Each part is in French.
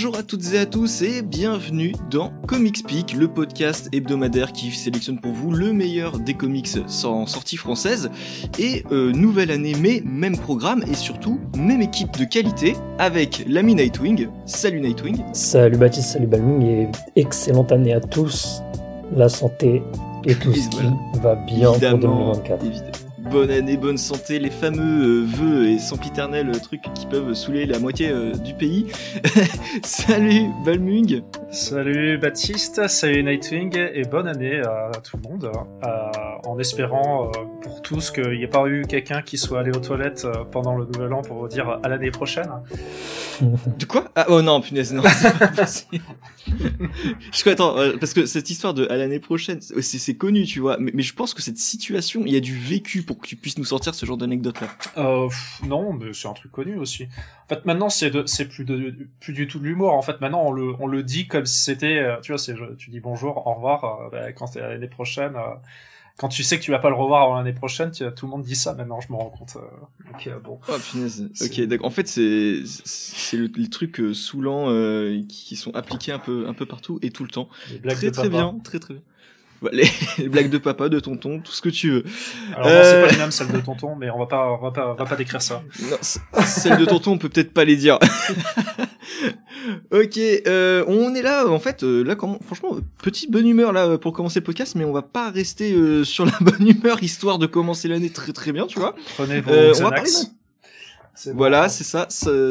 Bonjour à toutes et à tous et bienvenue dans Comics Peak, le podcast hebdomadaire qui sélectionne pour vous le meilleur des comics en sortie française. Et euh, nouvelle année, mais même programme et surtout même équipe de qualité avec l'ami Nightwing. Salut Nightwing. Salut Baptiste, salut Balming et excellente année à tous. La santé et tout ce qui va bien pour 2024. Évidemment bonne année, bonne santé, les fameux euh, vœux et sempiternels trucs qui peuvent saouler la moitié euh, du pays. salut Balmung Salut Baptiste, salut Nightwing et bonne année à tout le monde. Euh, en espérant pour tous qu'il n'y ait pas eu quelqu'un qui soit allé aux toilettes pendant le nouvel an pour vous dire à l'année prochaine. De quoi? Ah oh non, punaise, non, je crois, attends, parce que cette histoire de à l'année prochaine, c'est connu, tu vois, mais, je pense que cette situation, il y a du vécu pour que tu puisses nous sortir ce genre d'anecdote là euh, Non, mais c'est un truc connu aussi. En fait, maintenant, c'est c'est plus plus du tout de l'humour. En fait, maintenant, on le, on le dit comme si c'était, euh, tu vois, c'est, tu dis bonjour, au revoir, euh, bah, quand c'est l'année prochaine. Euh, quand tu sais que tu vas pas le revoir l'année prochaine, tu, tout le monde dit ça maintenant, je me rends compte. ok, bon. Oh, Ok, d'accord. En fait, c'est c'est le, les trucs saoulants qui sont appliqués un peu un peu partout et tout le temps. Très très bien, très très bien. les, blagues de papa, de tonton, tout ce que tu veux. Alors non, c'est pas les mêmes celles de tonton, mais on va pas, on va pas, on va pas décrire ça. Non, celles de tonton, on peut peut-être pas les dire. ok, euh, on est là, en fait, euh, là, comment, franchement, petite bonne humeur là pour commencer le podcast, mais on va pas rester euh, sur la bonne humeur histoire de commencer l'année très très bien, tu vois. Prenez vos euh, on va parler voilà, c'est ça.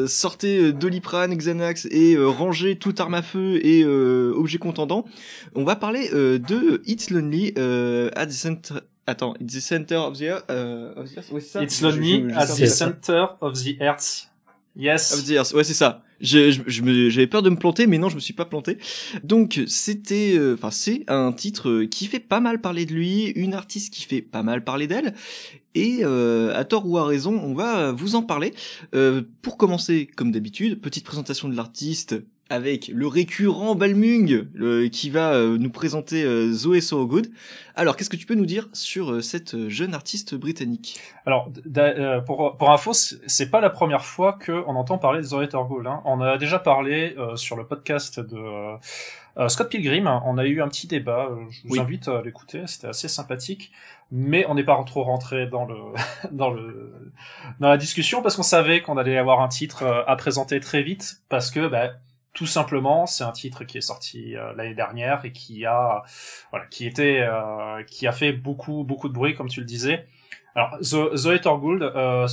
Sortez euh, Doliprane, Xanax et euh, rangez tout arme à feu et euh, objet contendant. On va parler de It's Lonely at the center. Attends, it's the center of the earth. Of the earth. It's Lonely at the center of the earth. Yes. Ouais, c'est ça. J'avais peur de me planter, mais non, je me suis pas planté. Donc, c'était, enfin, c'est un titre qui fait pas mal parler de lui, une artiste qui fait pas mal parler d'elle, et euh, à tort ou à raison, on va vous en parler. Euh, pour commencer, comme d'habitude, petite présentation de l'artiste avec le récurrent Balmung qui va euh, nous présenter Zoé Sorogood. Alors, qu'est-ce que tu peux nous dire sur cette jeune artiste britannique? Alors, pour, pour info, c'est pas la première fois qu'on entend parler de Zoé Sorogood. Hein. On a déjà parlé sur le podcast de Scott Pilgrim. On a eu un petit débat. Je vous invite à l'écouter. C'était assez sympathique mais on n'est pas trop rentré dans le dans le dans la discussion parce qu'on savait qu'on allait avoir un titre euh, à présenter très vite parce que bah, tout simplement c'est un titre qui est sorti euh, l'année dernière et qui a voilà qui était euh, qui a fait beaucoup beaucoup de bruit comme tu le disais alors Zoé Torgood euh,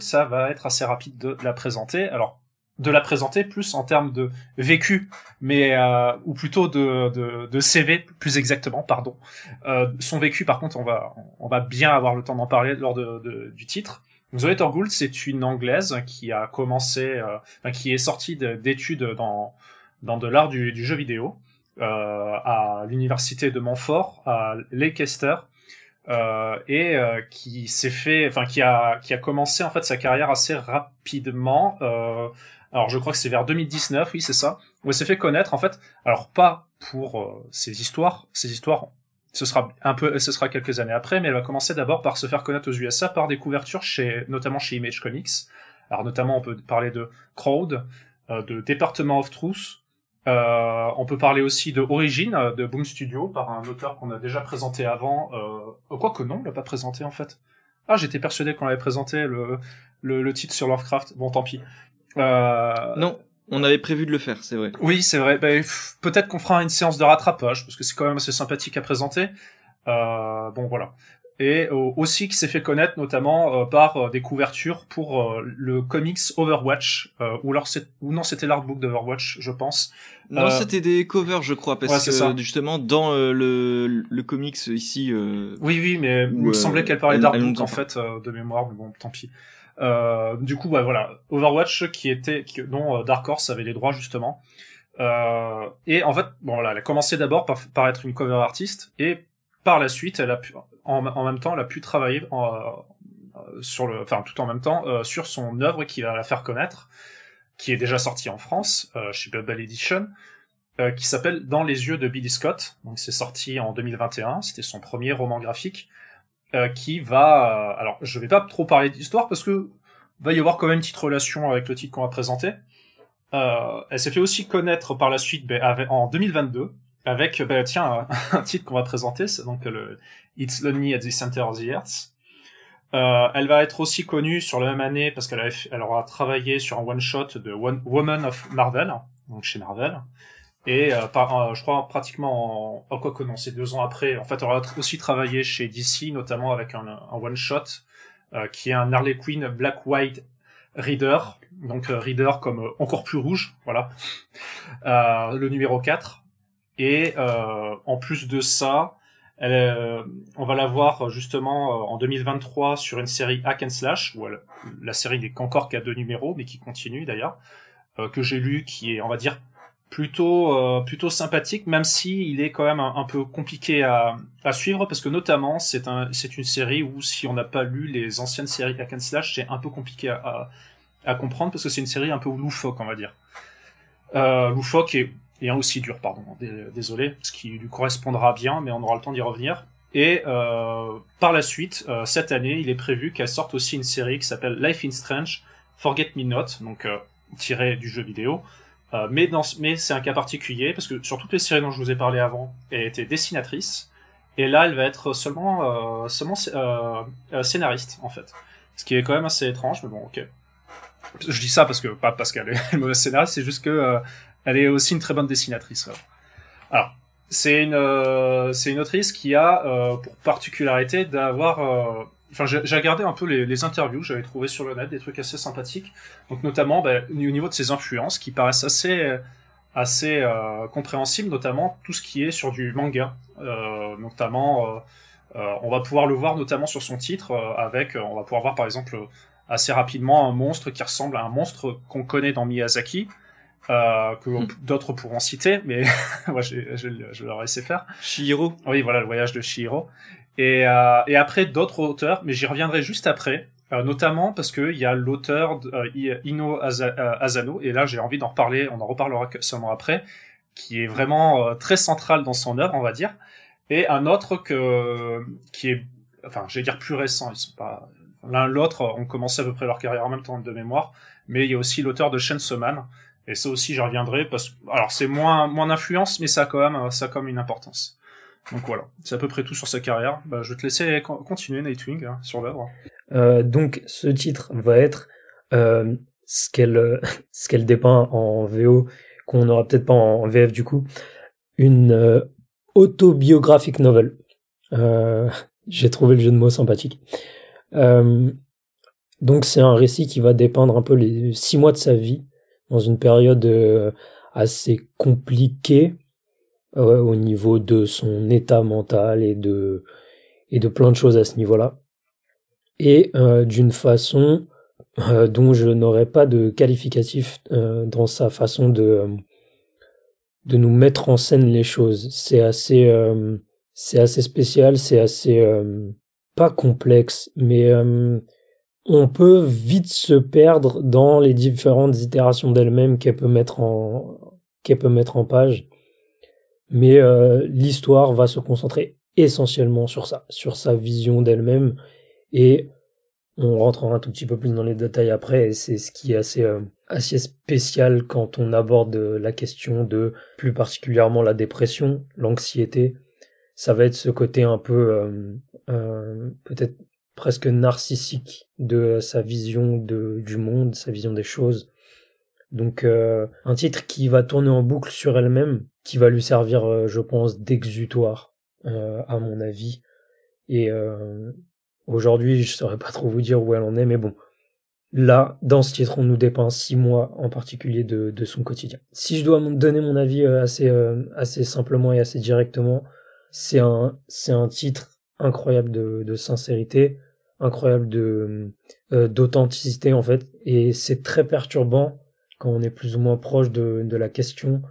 ça va être assez rapide de la présenter alors de la présenter plus en termes de vécu, mais euh, ou plutôt de, de, de, CV plus exactement, pardon. Euh, son vécu, par contre, on va on va bien avoir le temps d'en parler lors de, du titre. Zoé Torgould, c'est une anglaise qui a commencé, euh, qui est sortie d'études dans dans de l'art du, jeu vidéo euh, à l'université de Montfort, à Leicester. Euh, et euh, qui s'est fait, enfin qui a qui a commencé en fait sa carrière assez rapidement euh, alors je crois que c'est vers 2019, oui c'est ça, où elle s'est fait connaître en fait. Alors pas pour euh, ses histoires, ses histoires, ce sera un peu, ce sera quelques années après, mais elle va commencer d'abord par se faire connaître aux USA par des couvertures chez, notamment chez Image Comics. Alors notamment on peut parler de Crowd, euh, de Department of Truth. Euh, on peut parler aussi de Origin de Boom Studio par un auteur qu'on a déjà présenté avant. Euh, quoi que non, on l'a pas présenté en fait. Ah, j'étais persuadé qu'on avait présenté le, le, titre sur Lovecraft. Bon, tant pis. Euh... Non, on avait prévu de le faire, c'est vrai. Oui, c'est vrai. Ben, peut-être qu'on fera une séance de rattrapage, parce que c'est quand même assez sympathique à présenter. Euh, bon, voilà. Et euh, aussi qui s'est fait connaître notamment euh, par euh, des couvertures pour le comics Overwatch, ou alors ou non c'était l'artbook d'Overwatch, je pense. Non, c'était des covers, je crois, parce que justement dans le, le comics ici. Oui, oui, mais il me semblait qu'elle parlait d'artbook en fait de mémoire, mais bon, tant pis. Euh, du coup, voilà, Overwatch qui était, dont euh, Dark Horse avait les droits justement. Euh, et en fait, bon voilà, elle a commencé d'abord par, être une cover artiste et par la suite, elle a pu, en, même temps, elle a pu travailler en, sur le, enfin tout en même temps euh, sur son œuvre qui va la faire connaître, qui est déjà sortie en France euh, chez Bubble Edition, euh, qui s'appelle Dans les yeux de Billy Scott. Donc c'est sorti en 2021, c'était son premier roman graphique. Euh, qui va... Euh, alors, je vais pas trop parler d'histoire parce que va y avoir quand même une petite relation avec le titre qu'on va présenter. Euh, elle s'est fait aussi connaître par la suite ben, en 2022 avec, ben, tiens, un titre qu'on va présenter, c'est donc le It's Lonely at the Center of the Earth. Elle va être aussi connue sur la même année parce qu'elle elle aura travaillé sur un one shot de one, Woman of Marvel, donc chez Marvel. Et euh, par, euh, je crois pratiquement, en, quoi que non, c'est deux ans après. En fait, elle aura aussi travaillé chez DC, notamment avec un, un one shot euh, qui est un Harley Quinn Black White Reader, donc Reader comme encore plus rouge, voilà, le numéro 4. Et en plus de ça, elle, on va la voir justement en 2023 sur une série Hack and Slash, où la série n'est qu'encore qu'à deux numéros, mais qui continue d'ailleurs, que j'ai lu, qui est, on va dire, plutôt euh, plutôt sympathique même si il est quand même un, peu compliqué à, à, suivre parce que notamment c'est un c'est une série où si on n'a pas lu les anciennes séries hack and slash c'est un peu compliqué à, à, comprendre parce que c'est une série un peu loufoque on va dire. Euh, loufoque et, et aussi dur pardon désolé ce qui lui correspondra bien mais on aura le temps d'y revenir. Et euh, par la suite cette année il est prévu qu'elle sorte aussi une série qui s'appelle Life in Strange Forget Me Not donc euh, tiré du jeu vidéo euh, mais dans, mais c'est un cas particulier parce que sur toutes les séries dont je vous ai parlé avant, elle était dessinatrice et là elle va être seulement euh, seulement euh, scénariste en fait. Ce qui est quand même assez étrange, mais bon, ok. Je dis ça parce que pas parce qu'elle est mauvaise scénariste, c'est juste que elle est aussi une très bonne dessinatrice. Alors, c'est une c'est une autrice qui a pour particularité d'avoir enfin j'ai regardé un peu les, les interviews j'avais trouvé sur le net des trucs assez sympathiques donc notamment bah, au niveau de ses influences qui paraissent assez assez euh, compréhensibles notamment tout ce qui est sur du manga euh, notamment euh, euh on va pouvoir le voir notamment sur son titre euh, avec on va pouvoir voir par exemple assez rapidement un monstre qui ressemble à un monstre qu'on connaît dans Miyazaki que hmm. d'autres pourront citer, mais moi je, je, je, leur laisser faire. Shihiro. Oui, voilà le voyage de Shihiro. Et, euh, et après d'autres auteurs, mais j'y reviendrai juste après, euh, notamment parce qu'il y a l'auteur euh, Ino Asano, et là j'ai envie d'en reparler, on en reparlera seulement après, qui est vraiment très central dans son œuvre, on va dire, et un autre que qui est, enfin, je dire plus récent, ils sont pas l'un l'autre ont commencé à peu près leur carrière en même temps de mémoire, mais il y a aussi l'auteur de Chainsaw Man, et ça aussi j'y reviendrai parce alors c'est moins moins d'influence, mais ça a quand même ça a quand même une importance. Donc voilà, c'est à peu près tout sur sa carrière. Bah, je vais te laisser continuer Nightwing hein, sur l'œuvre. Euh, donc ce titre va être euh, ce qu'elle ce qu'elle dépeint en VO qu'on n'aura peut-être pas en VF du coup, une euh, autobiographique novel. Euh, J'ai trouvé le jeu de mots sympathique. Euh, donc c'est un récit qui va dépeindre un peu les six mois de sa vie dans une période euh, assez compliquée au niveau de son état mental et de, et de plein de choses à ce niveau-là. Et euh, d'une façon euh, dont je n'aurais pas de qualificatif euh, dans sa façon de, de nous mettre en scène les choses. C'est assez, c'est assez spécial, c'est assez pas complexe, mais on peut vite se perdre dans les différentes itérations d'elle-même qu'elle peut mettre qu'elle peut mettre en page mais euh, l'histoire va se concentrer essentiellement sur ça, sur sa vision d'elle-même, et on rentrera un tout petit peu plus dans les détails après, et c'est ce qui est assez, euh, assez spécial quand on aborde la question de plus particulièrement la dépression, l'anxiété, ça va être ce côté un peu euh, euh peut-être presque narcissique de sa vision de, du monde, sa vision des choses. Donc un titre qui va tourner en boucle sur elle-même, qui va lui servir, euh, je pense, d'exutoire, euh, à mon avis. Et euh, aujourd'hui, je saurais pas trop vous dire où elle en est, mais bon. Là, dans ce titre, on nous dépeint six mois en particulier de, de son quotidien. Si je dois donner mon avis assez, assez simplement et assez directement, c'est un, c'est un titre incroyable de, de sincérité, incroyable de d'authenticité en fait, et c'est très perturbant quand on est plus ou moins proche de, de la question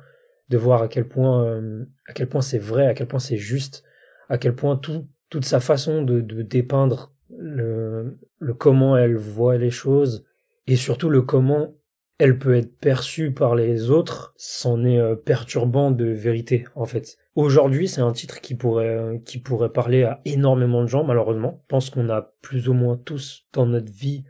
de voir à quel point euh, à quel point c'est vrai, à quel point c'est juste, à quel point tout toute sa façon de, de dépeindre le, le comment elle voit les choses et surtout le comment elle peut être perçue par les autres c'en est euh, perturbant de vérité en fait. Aujourd'hui, c'est un titre qui pourrait euh, qui pourrait parler à énormément de gens malheureusement. Je pense qu'on a plus ou moins tous dans notre vie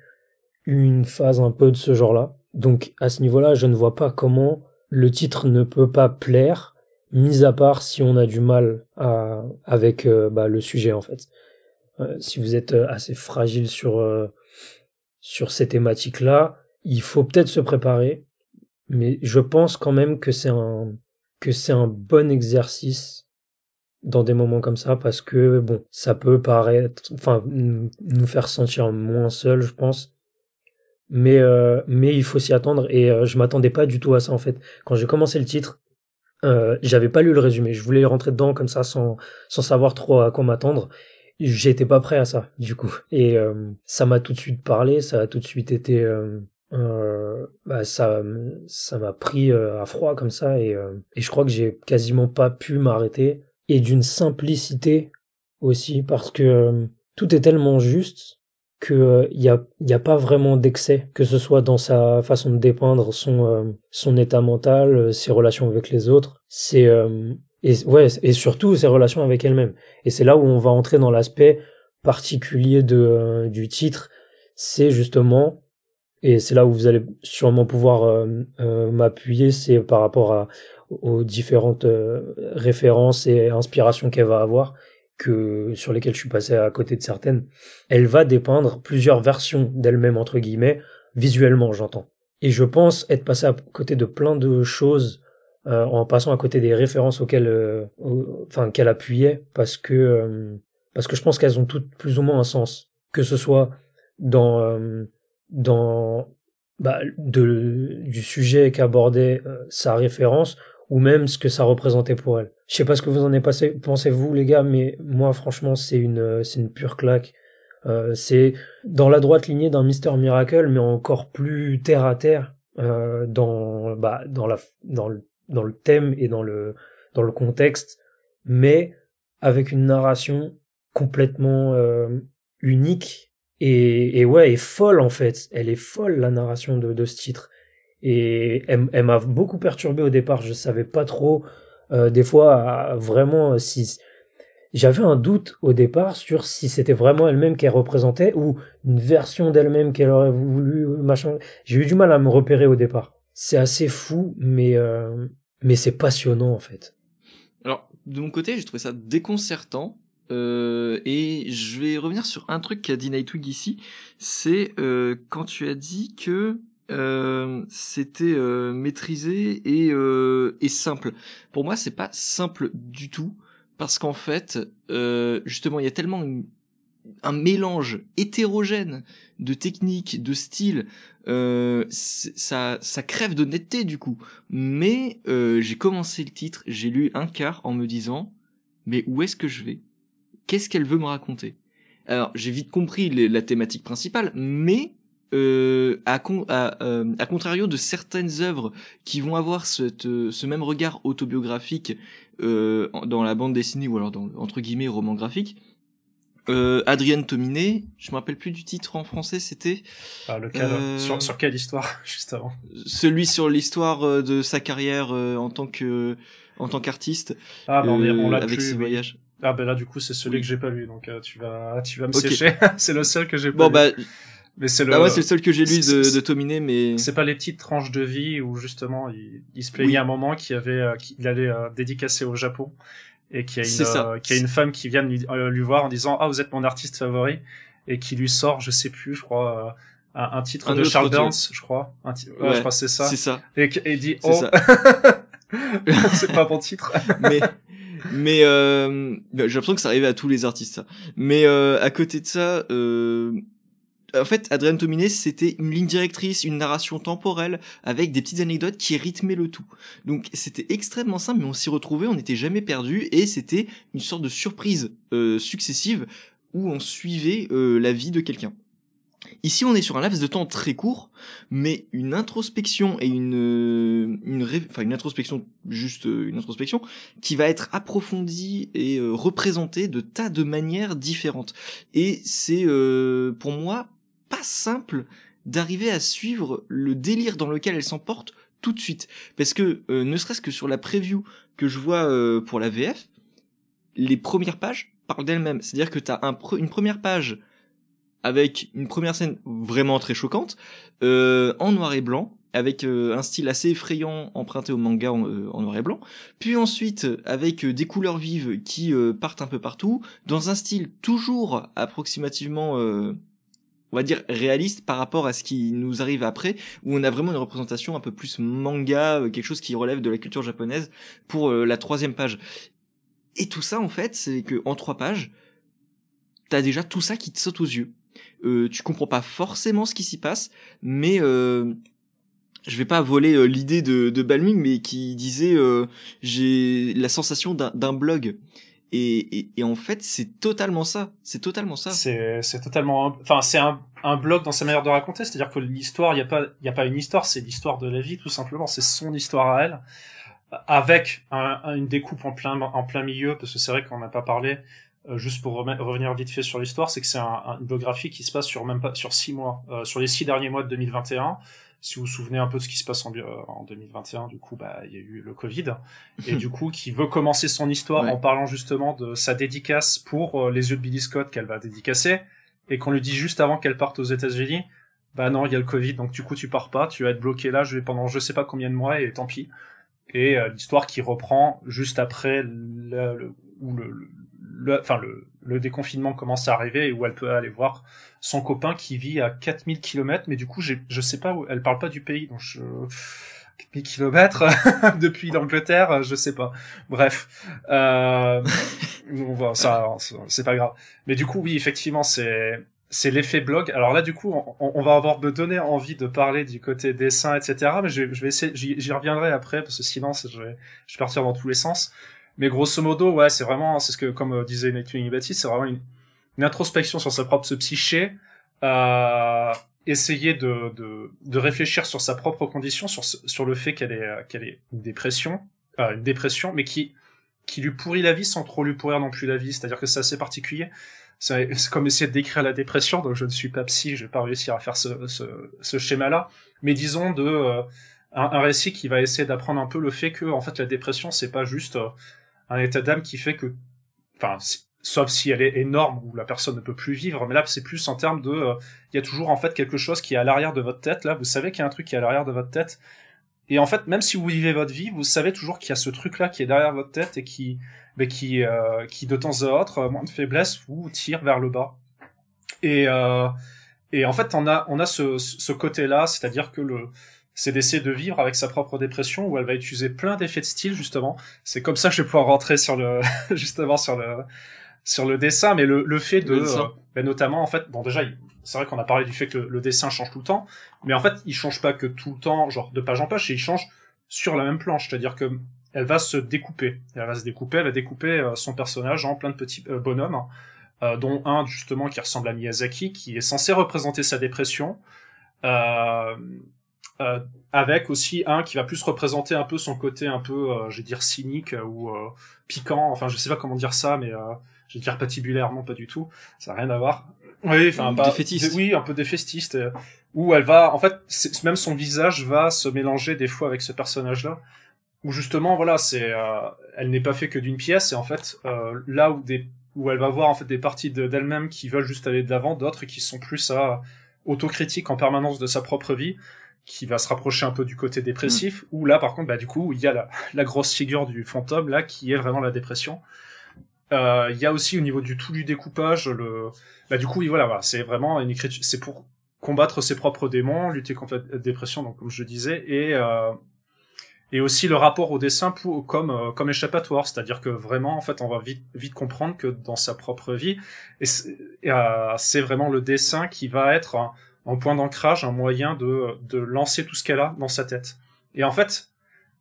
une phase un peu de ce genre-là Donc à ce niveau-là, je ne vois pas comment le titre ne peut pas plaire, mis à part si on a du mal à, avec euh, bah, le sujet en fait. Euh, si vous êtes assez fragile sur sur ces thématiques-là, il faut peut-être se préparer, mais je pense quand même que c'est un que c'est un bon exercice dans des moments comme ça parce que bon, ça peut paraître, enfin, nous faire sentir moins seuls, je pense. Mais euh, mais il faut s'y attendre et euh, je m'attendais pas du tout à ça en fait. Quand j'ai commencé le titre, euh, j'avais pas lu le résumé. Je voulais rentrer dedans comme ça sans sans savoir trop à quoi m'attendre. J'étais pas prêt à ça du coup et euh, ça m'a tout de suite parlé. Ça a tout de suite été euh, bah ça ça m'a pris à froid comme ça et, et je crois que j'ai quasiment pas pu m'arrêter et d'une simplicité aussi parce que euh, tout est tellement juste que il euh, y a y a pas vraiment d'excès que ce soit dans sa façon de dépeindre son euh, son état mental ses relations avec les autres. C'est et ouais et surtout ses relations avec elle-même. Et c'est là où on va entrer dans l'aspect particulier de du titre. C'est justement et c'est là où vous allez sûrement pouvoir m'appuyer c'est par rapport à aux différentes euh, références et inspirations qu'elle va avoir, que sur lesquelles je suis passé à côté de certaines, elle va dépeindre plusieurs versions d'elle-même entre guillemets, visuellement j'entends. Et je pense être passé à côté de plein de choses euh, en passant à côté des références auxquelles, euh, enfin qu'elle appuyait, parce que parce que je pense qu'elles ont toutes plus ou moins un sens, que ce soit dans dans bah, du sujet qu'abordait sa référence ou même ce que ça représentait pour elle. Je sais pas ce que vous en avez passé, pensez vous les gars, mais moi franchement c'est une c'est une pure claque. Euh, c'est dans la droite lignée d'un Mister Miracle, mais encore plus terre à terre euh, dans bah dans la dans le dans le thème et dans le dans le contexte, mais avec une narration complètement euh, unique et, et ouais et folle en fait. Elle est folle la narration de, de ce titre et elle, m'a beaucoup perturbé au départ. Je savais pas trop, euh, des fois, vraiment si j'avais un doute au départ sur si c'était vraiment elle-même qu'elle représentait ou une version d'elle-même qu'elle aurait voulu machin. J'ai eu du mal à me repérer au départ. C'est assez fou, mais euh, mais c'est passionnant en fait. Alors de mon côté, j'ai trouvé ça déconcertant. Euh, et je vais revenir sur un truc qu'a dit Nightwing ici, c'est euh, quand tu as dit que euh, c'était euh, maîtrisé et, euh, et simple. Pour moi, c'est pas simple du tout parce qu'en fait, justement, il y a tellement un mélange hétérogène de techniques, de styles, ça, ça crève d'honnêteté du coup. Mais j'ai commencé le titre, j'ai lu un quart en me disant, mais où est-ce que je vais? Qu'est-ce qu'elle veut me raconter? Alors j'ai vite compris la thématique principale, mais euh, à, euh, à, contrario de certaines œuvres qui vont avoir cette, euh, ce même regard autobiographique euh, dans la bande dessinée ou alors dans entre guillemets roman graphique, euh, Adrienne Tominé, je me rappelle plus du titre en français, c'était ah, lequel sur, sur quelle histoire juste avant Celui sur l'histoire de sa carrière en tant que en tant qu'artiste. Ah ben on, l'a avec ses voyages. Ah ben là du coup c'est celui que j'ai pas lu donc tu vas tu vas me sécher. c'est le seul que j'ai pas bon, lu. Bah, mais c'est le. Bah ouais, c'est le seul que j'ai lu de, de Tominé, mais. C'est pas les petites tranches de vie où justement il, il se plaignait à un moment qu'il avait, euh, qu'il allait euh, dédicacer au Japon et qu'il y a une, euh, qu'il y a une femme qui vient lui, lui, voir en disant ah vous êtes mon artiste favori et qui lui sort je sais plus je crois un, un, titre de Charles Burns je crois un ouais, je crois c'est ça c'est ça et, et dit oh c'est pas bon titre mais mais euh, j'ai l'impression que ça arrivait à tous les artistes ça. mais euh, à côté de ça euh, en fait, Adrien Tominé, c'était une ligne directrice, une narration temporelle, avec des petites anecdotes qui rythmaient le tout. Donc c'était extrêmement simple, mais on s'y retrouvait, on n'était jamais perdu, et c'était une sorte de surprise euh, successive où on suivait euh, la vie de quelqu'un. Ici, on est sur un laps de temps très court, mais une introspection et une, euh, une, enfin une introspection, juste une introspection, qui va être approfondie et représentée de tas de manières différentes. Et c'est, pour moi, pas simple d'arriver à suivre le délire dans lequel elle s'emporte tout de suite. Parce que, euh, ne serait-ce que sur la preview que je vois euh, pour la VF, les premières pages parlent d'elles-mêmes. C'est-à-dire que un une première page avec une première scène vraiment très choquante, euh, en noir et blanc, avec un style assez effrayant emprunté au manga en, noir et blanc, puis ensuite avec des couleurs vives qui partent un peu partout, dans un style toujours approximativement on va dire réaliste par rapport à ce qui nous arrive après, où on a vraiment une représentation un peu plus manga, quelque chose qui relève de la culture japonaise pour la troisième page. Et tout ça, en fait, c'est que en trois pages, t'as déjà tout ça qui te saute aux yeux. Euh, tu comprends pas forcément ce qui s'y passe, mais euh, je vais pas voler euh, l'idée de, de Balming, mais qui disait euh, j'ai la sensation d'un blog. Et, et, en fait, c'est totalement ça. C'est totalement ça. C'est, totalement, enfin, c'est un, un blog dans sa manière de raconter. C'est-à-dire que l'histoire, il y a pas, il a pas une histoire, c'est l'histoire de la vie, tout simplement. C'est son histoire à elle avec un, une découpe en plein en plein milieu parce que c'est vrai qu'on n'a pas parlé euh, juste pour revenir vite fait sur l'histoire c'est que c'est un, une biographie qui se passe sur même pas sur six mois euh, sur les six derniers mois de 2021 si vous vous souvenez un peu de ce qui se passe en, en 2021 du coup bah il y a eu le Covid. Et du coup qui veut commencer son histoire en parlant justement de sa dédicace pour euh, les yeux de Billy Scott qu'elle va dédicacer et qu'on lui dit juste avant qu'elle parte aux États-Unis bah non il y a le Covid donc du coup tu pars pas tu vas être bloqué là je vais pendant je sais pas combien de mois et tant pis et euh, l'histoire qui reprend juste après le, où le, le, enfin le, le déconfinement commence à arriver et où elle peut aller voir son copain qui vit à 4000 km mais du coup je sais pas où elle parle pas du pays donc je 4000 km depuis l'Angleterre je sais pas bref euh, on ça c'est pas grave mais du coup oui effectivement c'est c'est l'effet blog. Alors là, du coup, on, va avoir me donner envie de parler du côté dessin, etc. Mais je, vais essayer, j'y reviendrai après parce que sinon, je vais, je vais partir dans tous les sens. Mais grosso modo, ouais, c'est vraiment, c'est ce que, comme euh, disait Nightwing Baptiste, c'est vraiment une, introspection sur sa propre psyché, euh, essayer de, de, de, réfléchir sur sa propre condition, sur, sur le fait qu'elle est, qu'elle est une dépression, euh, une dépression, mais qui, qui lui pourrit la vie sans trop lui pourrir non plus la vie. C'est-à-dire que c'est assez particulier c'est comme essayer de décrire la dépression, donc je ne suis pas psy, je vais pas réussir à faire ce, ce, ce schéma-là, mais disons de euh, un, récit qui va essayer d'apprendre un peu le fait que en fait la dépression c'est pas juste euh, un état d'âme qui fait que, enfin, sauf si elle est énorme où la personne ne peut plus vivre, mais là c'est plus en termes de, euh, il y a toujours en fait quelque chose qui est à l'arrière de votre tête, là vous savez qu'il y a un truc qui est à l'arrière de votre tête, et en fait même si vous vivez votre vie, vous savez toujours qu'il y a ce truc-là qui est derrière votre tête et qui mais qui, euh, qui de temps à autre, moins de faiblesse, vous tire vers le bas. Et, euh, et en fait, on a, on a ce, ce côté-là, c'est-à-dire que le, c'est d'essayer de vivre avec sa propre dépression où elle va utiliser plein d'effets de style justement. C'est comme ça que je vais pouvoir rentrer sur le justement sur le sur le dessin, mais le, le fait de euh, ben, notamment en fait bon déjà c'est vrai qu'on a parlé du fait que le, dessin change tout le temps, mais en fait il change pas que tout le temps genre de page en page, et il change sur la même planche, c'est-à-dire que elle va se découper. Elle va se découper, elle va découper euh, son personnage en plein de petits euh, bonhommes, euh, dont un justement qui ressemble à Miyazaki, qui est censé représenter sa dépression, avec aussi un qui va plus représenter un peu son côté un peu, je vais dire cynique ou piquant. Enfin, je sais pas comment dire ça, mais je vais dire patibulaire, non pas du tout. Ça n'a rien à voir. Oui, enfin, pas, défaitiste. oui, un peu défaitiste. où elle va, en fait, même son visage va se mélanger des fois avec ce personnage-là où justement voilà c'est euh, elle n'est pas fait que d'une pièce et en fait euh, là où des où elle va voir en fait des parties d'elle-même qui veulent juste aller de l'avant d'autres qui sont plus à autocritique en permanence de sa propre vie qui va se rapprocher un peu du côté dépressif mm. où là par contre bah du coup il y a la, la grosse figure du fantôme là qui est vraiment la dépression euh, il y a aussi au niveau du tout du découpage le bah du coup voilà, voilà c'est vraiment une écriture c'est pour combattre ses propres démons lutter contre la dépression donc comme je disais et euh, et aussi le rapport au dessin pour, comme euh, comme échappatoire, c'est-à-dire que vraiment en fait on va vite vite comprendre que dans sa propre vie et euh, c'est vraiment le dessin qui va être un, point d'ancrage, un moyen de de lancer tout ce qu'elle a dans sa tête. Et en fait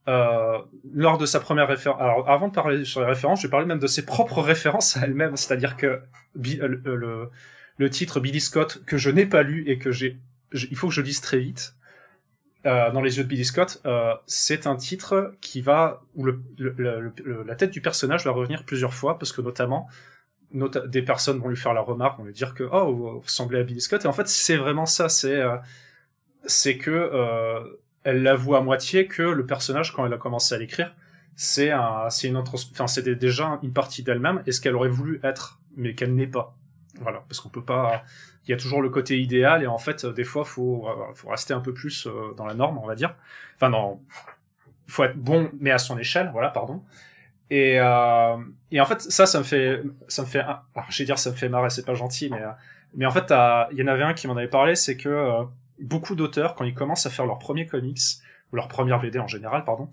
euh, lors de sa première référence, alors avant de parler sur les références, je vais parler même de ses propres références à elle-même, c'est-à-dire que euh, le, le, titre Billy Scott que je n'ai pas lu et que j'ai il faut que je lise très vite euh, dans les yeux de Billy Scott, c'est un titre qui va où le, la tête du personnage va revenir plusieurs fois parce que notamment des personnes vont lui faire la remarque, vont lui dire que oh vous ressemblez à Billy Scott et en fait c'est vraiment ça, c'est euh, c'est que euh, elle l'avoue à moitié que le personnage quand elle a commencé à l'écrire c'est un c'est une enfin c'était déjà une partie d'elle-même et ce qu'elle aurait voulu être mais qu'elle n'est pas voilà, parce qu'on peut pas. Il y a toujours le côté idéal et en fait, des fois, faut faut rester un peu plus dans la norme, on va dire. Enfin, non, faut être bon, mais à son échelle, voilà, pardon. Et, euh, et en fait, ça, ça me fait, ça me fait, alors, je vais dire, ça me fait marrer, c'est pas gentil, mais, mais en fait, il y en avait un qui m'en avait parlé, c'est que euh, beaucoup d'auteurs, quand ils commencent à faire leur premier comics ou leur première BD en général, pardon,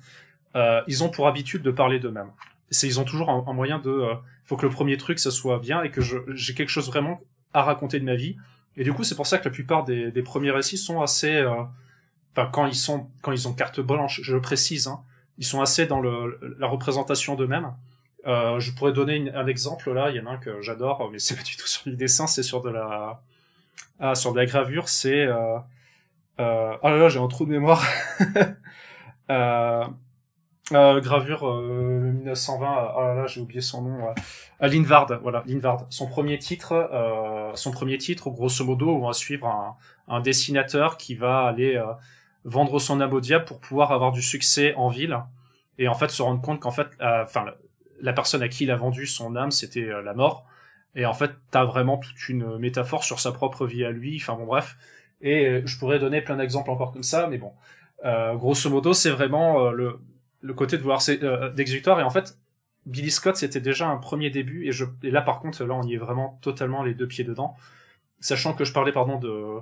euh, ils ont pour habitude de parler d'eux-mêmes. C'est, ils ont toujours un, moyen de, euh, faut que le premier truc ça soit bien et que j'ai quelque chose vraiment à raconter de ma vie. Et du coup, c'est pour ça que la plupart des, des premiers récits sont assez, euh, enfin, quand ils sont, quand ils ont carte blanche, je le précise, hein, ils sont assez dans le, la représentation d'eux-mêmes. Euh, je pourrais donner un exemple là, il y en a un que j'adore, mais c'est pas du tout sur du dessin, c'est sur de la, ah, sur de la gravure, c'est, euh... Euh... oh là là, j'ai un trou de mémoire. euh... Euh, gravure 1920, euh, oh là là, j'ai oublié son nom. Euh, Linvard, voilà, Linvard. Son premier titre, son premier titre, grosso modo, on va suivre un, un dessinateur qui va aller vendre son âme au diable pour pouvoir avoir du succès en ville et en fait se rendre compte qu'en fait, enfin, la personne à qui il a vendu son âme, c'était la mort. Et en fait, t'as vraiment toute une métaphore sur sa propre vie à lui. Enfin bon, bref. Et je pourrais donner plein d'exemples encore comme ça, mais bon, grosso modo, c'est vraiment le le côté de voir euh, d'exutoire et en fait Billy Scott c'était déjà un premier début et je et là par contre là on y est vraiment totalement les deux pieds dedans sachant que je parlais pardon de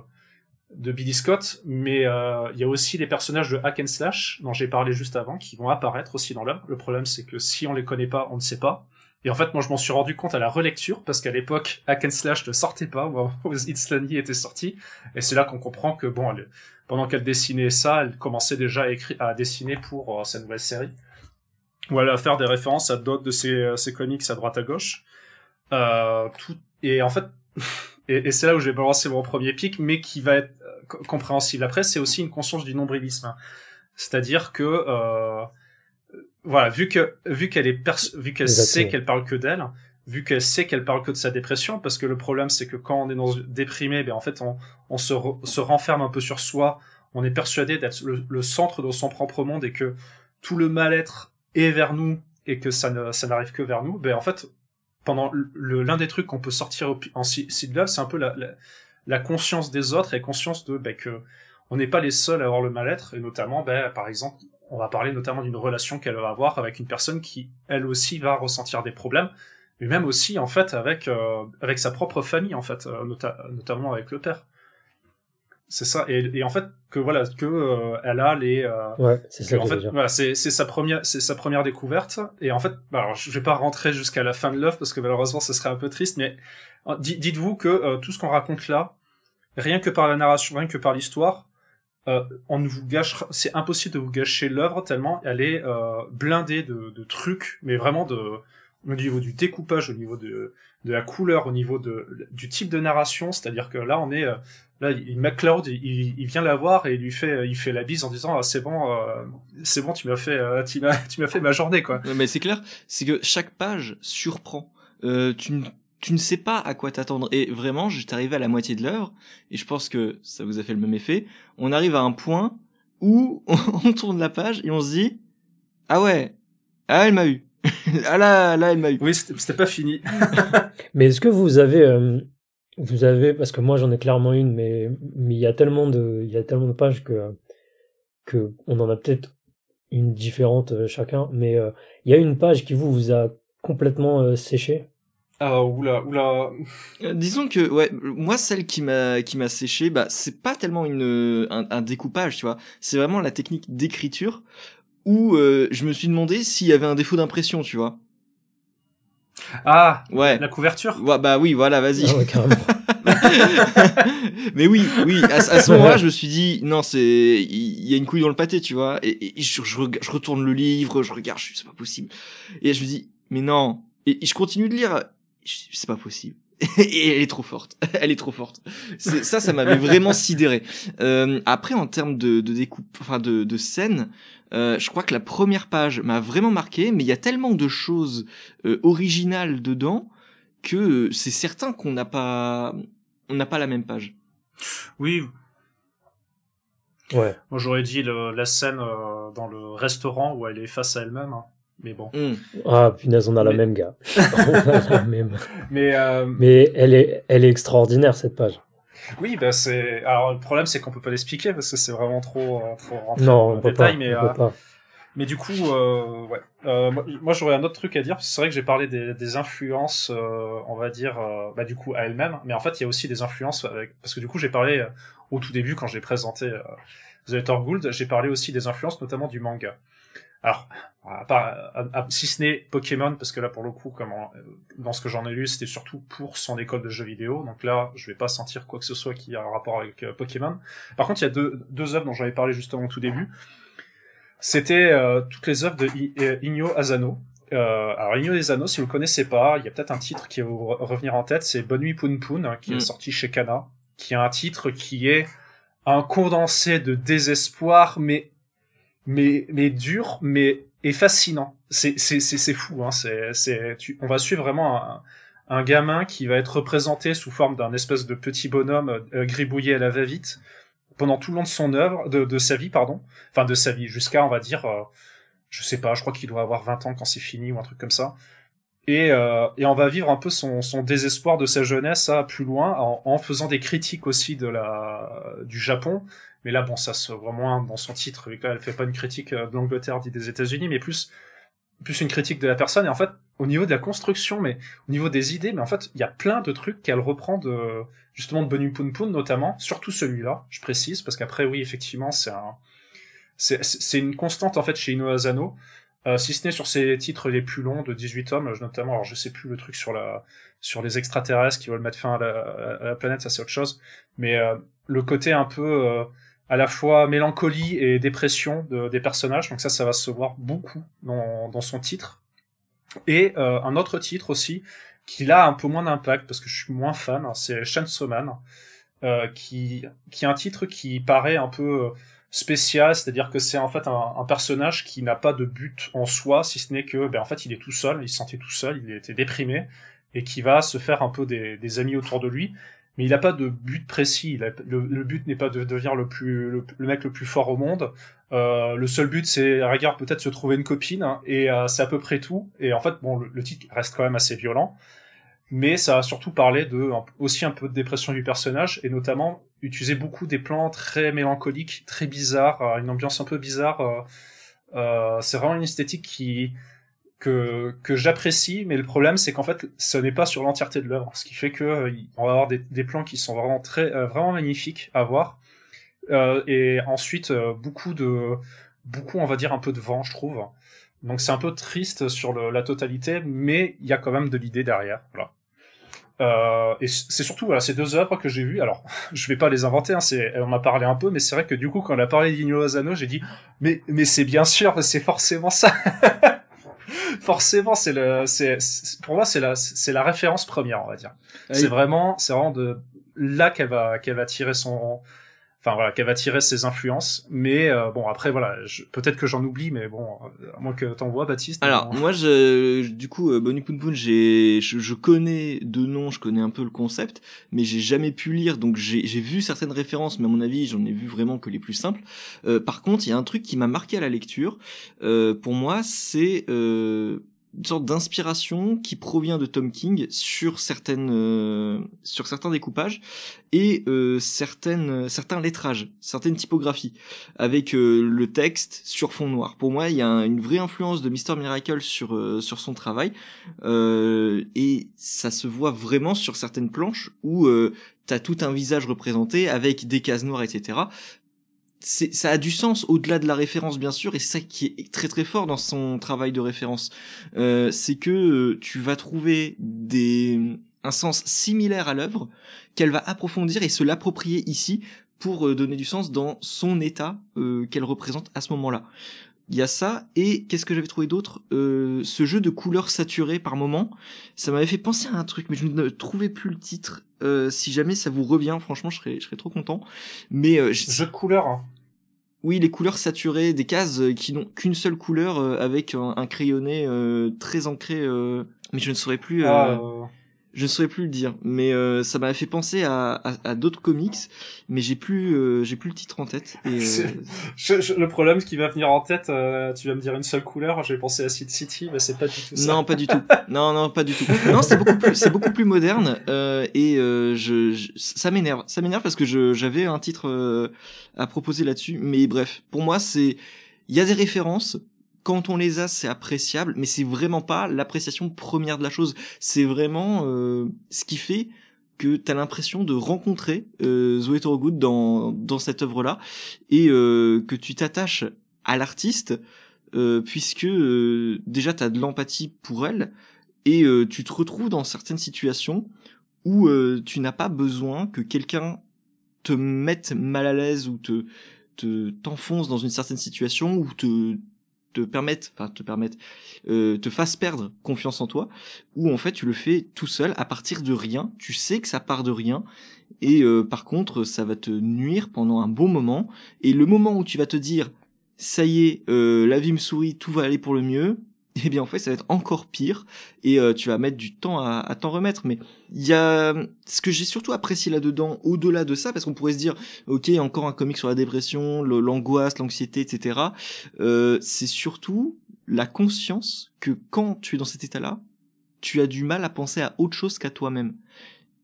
de Billy Scott mais euh, il y a aussi les personnages de Hack Slash dont j'ai parlé juste avant qui vont apparaître aussi dans l'œuvre le problème c'est que si on les connaît pas on ne sait pas et en fait moi je m'en suis rendu compte à la relecture parce qu'à l'époque Hack Slash ne sortait pas où It's Landy était sorti et c'est là qu'on comprend que bon pendant qu'elle dessinait ça, elle commençait déjà à, écrire, à dessiner pour euh, sa nouvelle série. Où elle va faire des références à d'autres de ses, euh, ses, comics à droite à gauche. Et en fait, et, et c'est là où je vais balancer mon premier pic, mais qui va être euh, compréhensible après, c'est aussi une conscience du nombrilisme. C'est-à-dire que, euh, voilà, vu que vu qu'elle est vu qu'elle sait qu'elle parle que d'elle, vu qu'elle sait qu'elle parle que de sa dépression, parce que le problème c'est que quand on est dans déprimé, ben en fait on, on se, se renferme un peu sur soi, on est persuadé d'être le, centre de son propre monde et que tout le mal-être est vers nous et que ça ne ça n'arrive que vers nous. Ben en fait pendant l'un des trucs qu'on peut sortir en Seed c'est un peu la, la, conscience des autres et conscience de ben, que on n'est pas les seuls à avoir le mal-être et notamment ben par exemple on va parler notamment d'une relation qu'elle va avoir avec une personne qui elle aussi va ressentir des problèmes mais même aussi en fait avec euh, avec sa propre famille en fait, euh, notamment avec le père. C'est ça. Et, et, en fait que voilà que euh, elle a les ouais c'est ça en fait voilà c'est c'est sa première c'est sa première découverte. Et en fait bah, alors je vais pas rentrer jusqu'à la fin de l'œuvre parce que malheureusement ce serait un peu triste mais dites-vous que tout ce qu'on raconte là rien que par la narration rien que par l'histoire on ne vous gâchera, c'est impossible de vous gâcher l'œuvre tellement elle est blindée de, de trucs, mais vraiment de, au niveau du découpage, au niveau de, de la couleur, au niveau de, du type de narration, c'est-à-dire que là on est euh, là McCloud il, il vient la voir et il lui fait il fait la bise en disant ah, c'est bon euh, c'est bon tu m'as fait euh, tu m'as tu m'as fait ma journée quoi. Mais c'est clair, c'est que chaque page surprend. tu ne tu ne sais pas à quoi t'attendre et vraiment j'étais arrivé à la moitié de l'heure et je pense que ça vous a fait le même effet. On arrive à un point où on tourne la page et on se dit ah ouais ah elle m'a eu ah là, là, elle m'a eu. Oui, c'était pas fini. mais est-ce que vous avez, euh, vous avez, parce que moi j'en ai clairement une, mais mais il y a tellement de, il y a tellement de pages que que on en a peut-être une différente euh, chacun, mais euh, il y a une page qui vous vous a complètement séché? Ah oula oula. disons que ouais, moi celle qui m'a qui m'a séché, bah c'est pas tellement une un, un découpage, tu vois, c'est vraiment la technique d'écriture où euh, je me suis demandé s'il y avait un défaut d'impression, tu vois. Ah, ouais. La couverture. Ouais, bah oui, voilà, vas-y. Ah mais oui, oui. À, ce moment-là, je me suis dit non, c'est il y, a une couille dans le pâté, tu vois. Et, je, je, retourne le livre, je regarde, je c'est pas possible. Et je me dis mais non. Et, je continue de lire, c'est pas possible. et elle est trop forte. elle est trop forte. ça, ça m'avait vraiment sidéré. Euh, après, en termes de, de découpe, enfin de, de scène, euh, je crois que la première page m'a vraiment marqué, mais il y a tellement de choses euh, originales dedans que euh, c'est certain qu'on n'a pas, on n'a pas la même page. Oui. Ouais. Moi, j'aurais dit le, la scène dans le restaurant où elle est face à elle-même. Hein. Mais bon. Hmm. Ah, punaise, on a la même, gars. on a la même. Mais euh, Mais elle est, elle est extraordinaire, cette page. oui, bah c'est. Alors le problème c'est qu'on peut pas l'expliquer parce que c'est vraiment trop, euh, trop rentré Non, dans on peut détail. pas. mais on euh, peut pas. Mais du coup, euh, ouais. Euh, moi, j'aurais un autre truc à dire. C'est vrai que j'ai parlé des, des influences, euh, on va dire, euh, bah, du coup, à elle-même. Mais en fait, il y a aussi des influences avec, parce que du coup, j'ai parlé euh, au tout début quand j'ai présenté euh, The Letter Gould, j'ai parlé aussi des influences, notamment du manga. Alors, à part, à- à- si ce n'est Pokémon, parce que là, pour le coup, comme en- dans ce que j'en ai lu, c'était surtout pour son école de jeux vidéo. Donc là, je vais pas sentir quoi que ce soit qui a un rapport avec euh, Pokémon. Par contre, il y a deux, deux œuvres dont j'avais parlé justement au tout début. C'était euh, toutes les œuvres de I- euh, Inyo Asano. Euh, alors Inyo Asano, si vous le connaissez pas, il y a peut-être un titre qui va vous re- revenir en tête, c'est Bonne nuit Poun Poun, hein, qui Mm. est sorti chez Kana, qui est un titre qui est un condensé de désespoir, mais mais mais dur, mais et fascinant. C'est c'est c'est c'est fou, hein. C'est on va suivre vraiment un un gamin qui va être représenté sous forme d'un espèce de petit bonhomme euh, gribouillé à la va-vite pendant tout le long de son œuvre, de, de sa vie, pardon. Enfin, de sa vie, jusqu'à, on va dire, euh, je sais pas, je crois qu'il doit avoir 20 ans quand c'est fini ou un truc comme ça. Et, euh, et on va vivre un peu son, son désespoir de sa jeunesse à plus loin, en, en faisant des critiques aussi de la, du Japon. Mais là, bon, ça se voit moins dans son titre, vu que là, elle fait pas une critique euh, de l'Angleterre ni des États-Unis, mais plus, plus une critique de la personne. Et en fait, au niveau de la construction, mais au niveau des idées, mais en fait, il y a plein de trucs qu'elle reprend de, justement, de Bonu Poon Poon, notamment, surtout celui-là, je précise, parce qu'après, oui, effectivement, c'est un, c'est, une constante, en fait, chez Ino Asano, euh, si ce n'est sur ses titres les plus longs de 18 tomes, notamment, alors je sais plus le truc sur la, sur les extraterrestres qui veulent mettre fin à la, à la planète, ça c'est autre chose, mais euh, le côté un peu euh, à la fois mélancolie et dépression de, des personnages, donc ça, ça va se voir beaucoup dans, dans son titre. Et euh, un autre titre aussi, qui a un peu moins d'impact, parce que je suis moins fan, hein, c'est Chainsaw Man, euh, qui, qui est un titre qui paraît un peu euh, spécial, c'est-à-dire que c'est en fait un, personnage qui n'a pas de but en soi, si ce n'est que, ben, en fait, il est tout seul, il se sentait tout seul, il était déprimé, et qui va se faire un peu des, amis autour de lui, mais il n'a pas de but précis. Le, but n'est pas de devenir le plus le, mec le plus fort au monde. Euh, le seul but, c'est rigueur peut-être se trouver une copine, hein, et euh, c'est à peu près tout. Et en fait, bon, le titre reste quand même assez violent, mais ça a surtout parlé de aussi un peu de dépression du personnage, et notamment utiliser beaucoup des plans très mélancoliques, très bizarres, euh, une ambiance un peu bizarre. euh, euh, c'est vraiment une esthétique qui que, que j'apprécie, mais le problème c'est qu'en fait ce n'est pas sur l'entièreté de l'œuvre, ce qui fait que on va avoir des, des plans qui sont vraiment très vraiment magnifiques à voir, et ensuite beaucoup de beaucoup on va dire un peu de vent je trouve. Donc c'est un peu triste sur la totalité, mais il y a quand même de l'idée derrière. Voilà. Euh, et c'est surtout voilà, ces deux œuvres que j'ai vues. Alors, je vais pas les inventer, hein, c'est, on m'a parlé un peu, mais c'est vrai que du coup, quand on a parlé d'Igno Asano, j'ai dit, mais, mais c'est bien sûr, c'est forcément ça. forcément, c'est le, c'est, pour moi, c'est la, c'est la référence première, on va dire. Ah, C'est vraiment, c'est vraiment de là qu'elle va, qu'elle va tirer son, enfin voilà, qu'elle va tirer ses influences. Mais euh, bon, après voilà, je- peut-être que j'en oublie, mais bon, à moins que t'en vois, Baptiste. Alors moi je du coup euh, Bonnie Poon Poon j'ai je, je connais de nom je connais un peu le concept mais j'ai jamais pu lire donc j'ai j'ai vu certaines références mais à mon avis j'en ai vu vraiment que les plus simples. Euh, par contre il y a un truc qui m'a marqué à la lecture euh, pour moi c'est euh, une sorte d'inspiration qui provient de Tom King sur certaines euh, sur certains découpages et euh, certaines certains lettrages certaines typographies avec euh, le texte sur fond noir. Pour moi, il y a un- une vraie influence de Mister Miracle sur sur son travail et ça se voit vraiment sur certaines planches où t'as tout un visage représenté avec des cases noires, etc. Ça a du sens au-delà de la référence bien sûr et c'est ça qui est très très fort dans son travail de référence Euh, c'est que euh, tu vas trouver des un sens similaire à l'œuvre qu'elle va approfondir et se l'approprier ici pour euh, donner du sens dans son état euh, qu'elle représente à ce moment-là. Il y a ça, et qu'est-ce que j'avais trouvé d'autre? Euh, Ce jeu de couleurs saturées par moment, ça m'avait fait penser à un truc, mais je ne trouvais plus le titre. Euh, si jamais ça vous revient, franchement, je serais, je serais trop content. Mais euh, je- jeu de couleurs. hein. Oui, les couleurs saturées, des cases euh, qui n'ont qu'une seule couleur, euh, avec un, crayonné euh, très ancré, mais je ne saurais plus... Ah, je ne saurais plus le dire, mais euh, ça m'a fait penser à, à, à d'autres comics, mais j'ai plus, euh, j'ai plus le titre en tête. Et, euh, je, je, le problème qui va venir en tête, euh, tu vas me dire une seule couleur, j'ai pensé à City City, mais c'est pas du tout ça. Non, pas du tout. Non, non, pas du tout. Non, c'est beaucoup plus, c'est beaucoup plus moderne et je, je, ça m'énerve, ça m'énerve parce que j'avais un titre à proposer là-dessus, mais bref, pour moi c'est, il y a des références, quand on les a, c'est appréciable, mais c'est vraiment pas l'appréciation première de la chose. C'est vraiment euh, ce qui fait que t'as l'impression de rencontrer euh, Zoé dans cette œuvre-là et euh, que tu t'attaches à l'artiste euh, puisque déjà t'as de l'empathie pour elle et tu te retrouves dans certaines situations où tu n'as pas besoin que quelqu'un te mette mal à l'aise ou te te t'enfonce dans une certaine situation ou te te permettent, enfin te permettent, euh, te fassent perdre confiance en toi, ou en fait tu le fais tout seul à partir de rien. Tu sais que ça part de rien, et euh, par contre ça va te nuire pendant un bon moment. Et le moment où tu vas te dire ça y est, euh, la vie me sourit, tout va aller pour le mieux, eh bien en fait ça va être encore pire et euh, tu vas mettre du temps à, à t'en remettre. Mais il y a ce que j'ai surtout apprécié là-dedans au-delà de ça parce qu'on pourrait se dire ok encore un comic sur la dépression l'angoisse l'anxiété etc euh, c'est surtout la conscience que quand tu es dans cet état-là tu as du mal à penser à autre chose qu'à toi-même.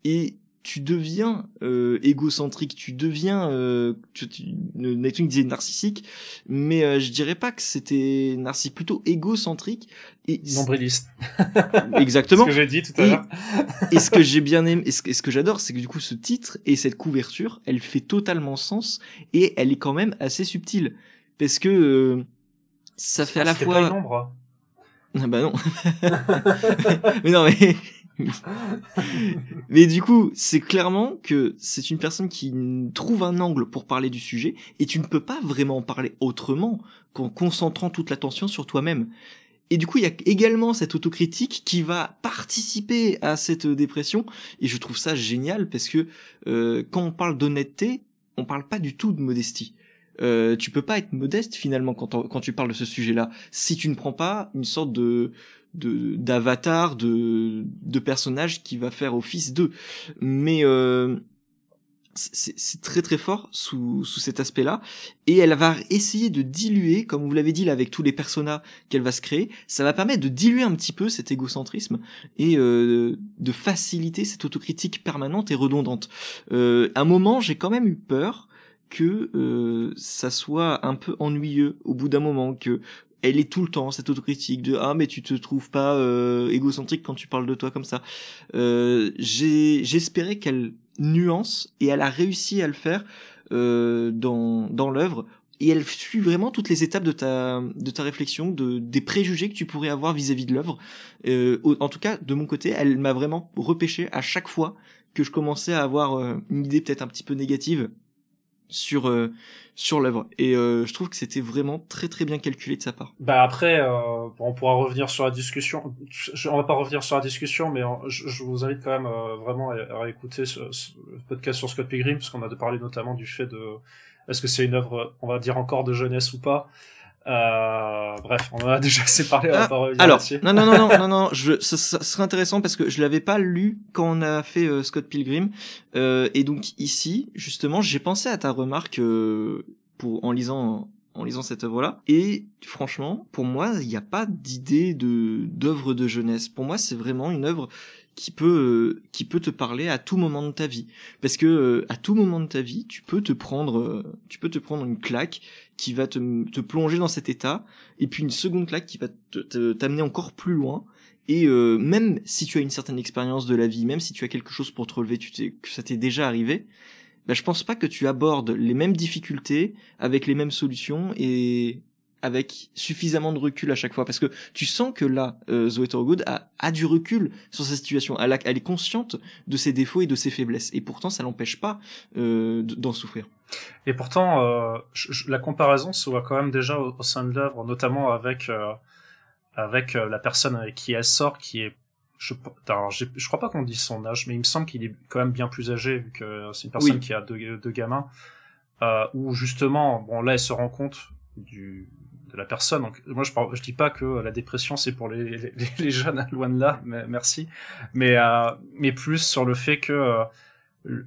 Et tu deviens euh, égocentrique, tu deviens, euh, tu, tu, Nathan disait narcissique, mais euh, je dirais pas que c'était narcissique, plutôt égocentrique et nombriliste. Exactement. ce que j'ai dit tout à l'heure. et ce que j'ai bien aimé, et ce, et ce que j'adore, c'est que du coup ce titre et cette couverture, elle fait totalement sens et elle est quand même assez subtile parce que euh, ça fait à la fois. Pas une ombre. Ah bah non. mais non mais mais du coup, c'est clairement que c'est une personne qui trouve un angle pour parler du sujet et tu ne peux pas vraiment en parler autrement qu'en concentrant toute l'attention sur toi-même. Et du coup, il y a également cette autocritique qui va participer à cette dépression et je trouve ça génial parce que euh, quand on parle d'honnêteté, on parle pas du tout de modestie. Euh, tu peux pas être modeste finalement quand, quand tu parles de ce sujet-là si tu ne prends pas une sorte de de d'avatar de de personnage qui va faire office d'eux. Mais euh, c'est très très fort sous, sous cet aspect-là. Et elle va essayer de diluer comme vous l'avez dit là avec tous les personnages qu'elle va se créer ça va permettre de diluer un petit peu cet égocentrisme et euh, de faciliter cette autocritique permanente et redondante. Euh, un moment j'ai quand même eu peur que euh, ça soit un peu ennuyeux au bout d'un moment que elle est tout le temps cette autocritique de ah mais tu te trouves pas euh, égocentrique quand tu parles de toi comme ça. Euh, j'espérais qu'elle nuance et elle a réussi à le faire euh, dans dans l'œuvre et elle suit vraiment toutes les étapes de ta de ta réflexion de des préjugés que tu pourrais avoir vis-à-vis de l'œuvre. Euh, en tout cas de mon côté, elle m'a vraiment repêché à chaque fois que je commençais à avoir euh, une idée peut-être un petit peu négative sur euh, sur l'œuvre. Et euh, je trouve que c'était vraiment très très bien calculé de sa part. Bah après euh, on pourra revenir sur la discussion. On va pas revenir sur la discussion mais je, je vous invite quand même euh, vraiment à, à écouter ce, ce, podcast sur Scott Pilgrim parce qu'on a parlé notamment du fait de est-ce que c'est une œuvre on va dire encore de jeunesse ou pas euh, bref, on en a déjà assez parlé. Ah, alors, non, non, non, non, non, non, je, ça, ça, serait intéressant parce que je l'avais pas lu quand on a fait euh, Scott Pilgrim, euh, et donc ici, justement, j'ai pensé à ta remarque euh, pour en lisant en lisant cette œuvre-là. Et franchement, pour moi, il n'y a pas d'idée de d'œuvre de jeunesse. Pour moi, c'est vraiment une œuvre qui peut euh, qui peut te parler à tout moment de ta vie. Parce que euh, à tout moment de ta vie tu peux te prendre euh, tu peux te prendre une claque qui va te, te plonger dans cet état et puis une seconde claque qui va t'amener encore plus loin. Et même si tu as une certaine expérience de la vie même si tu as quelque chose pour te relever que ça t'est déjà arrivé ben, je pense pas que tu abordes les mêmes difficultés avec les mêmes solutions et avec suffisamment de recul à chaque fois. Parce que tu sens que là euh, Zoé Thorogood a, a du recul sur sa situation. Elle, a, elle est consciente de ses défauts et de ses faiblesses. Et pourtant ça l'empêche pas euh, d'en souffrir. Et pourtant euh, la comparaison se voit quand même déjà au, au sein de l'œuvre notamment avec euh, avec la personne avec qui elle sort qui est je, alors, je crois pas qu'on dise son âge mais il me semble qu'il est quand même bien plus âgé vu que c'est une personne Oui. qui a deux, deux gamins. Où justement bon là elle se rend compte du de la personne. Donc, moi, je, je dis pas que la dépression c'est pour les, les, jeunes, loin de là, mais, merci. Mais, euh, mais plus sur le fait que euh,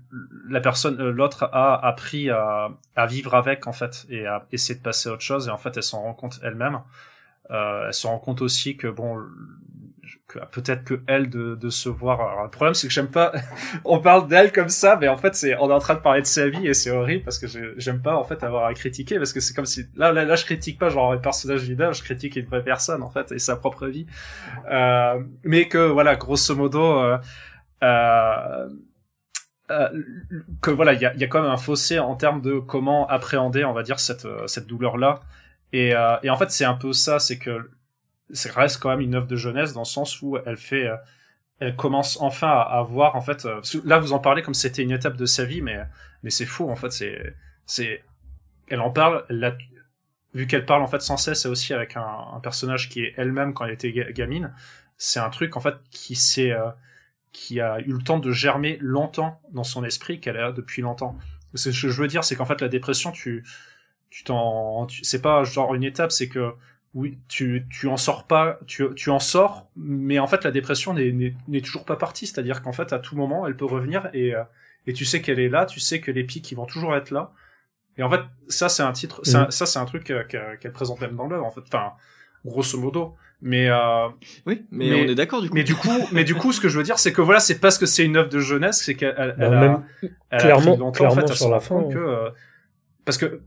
la personne, euh, l'autre a appris à, vivre avec en fait et à essayer de passer à autre chose. Et en fait, elle s'en rend compte elle-même. Euh, elle se rend compte aussi que bon, peut-être que elle de, de se voir. Alors, le problème c'est que j'aime pas. on parle d'elle comme ça, mais en fait c'est on est en train de parler de sa vie et c'est horrible parce que j'aime pas en fait avoir à critiquer parce que c'est comme si là, là je critique pas genre un personnage vidéo, je critique une vraie personne en fait et sa propre vie. Euh, mais que voilà grosso modo. Euh, euh, euh que voilà, il y a, y a quand même un fossé en termes de comment appréhender, on va dire, cette, cette douleur-là. Et, euh, et en fait, c'est un peu ça, c'est que ça reste quand même une œuvre de jeunesse dans le sens où elle fait, euh, elle commence enfin à, voir en fait. Euh, là, vous en parlez comme c'était une étape de sa vie, mais mais c'est faux en fait. C'est c'est, elle en parle. Vu qu'elle parle en fait sans cesse, et aussi avec un, un personnage qui est elle-même quand elle était gamine. C'est un truc en fait qui s'est euh, qui a eu le temps de germer longtemps dans son esprit, qu'elle a depuis longtemps. Ce que je veux dire, c'est qu'en fait la dépression, tu tu t'en, c'est pas genre une étape, c'est que oui, tu, tu en sors pas, tu, tu en sors, mais en fait la dépression n'est toujours pas partie, c'est-à-dire qu'en fait à tout moment elle peut revenir et, euh, et tu sais qu'elle est là, tu sais que les pics ils vont toujours être là. Et en fait ça c'est un titre, ça, mm. ça c'est un truc qu'elle présente même dans l'œuvre en fait, enfin grosso modo. Mais euh, oui, mais, on est d'accord du coup. Mais du coup, mais du coup, ce que je veux dire, c'est que voilà, c'est parce que c'est une œuvre de jeunesse, c'est qu'elle bah, a, elle clairement, a clairement en fait, sur la fin, que, euh, parce que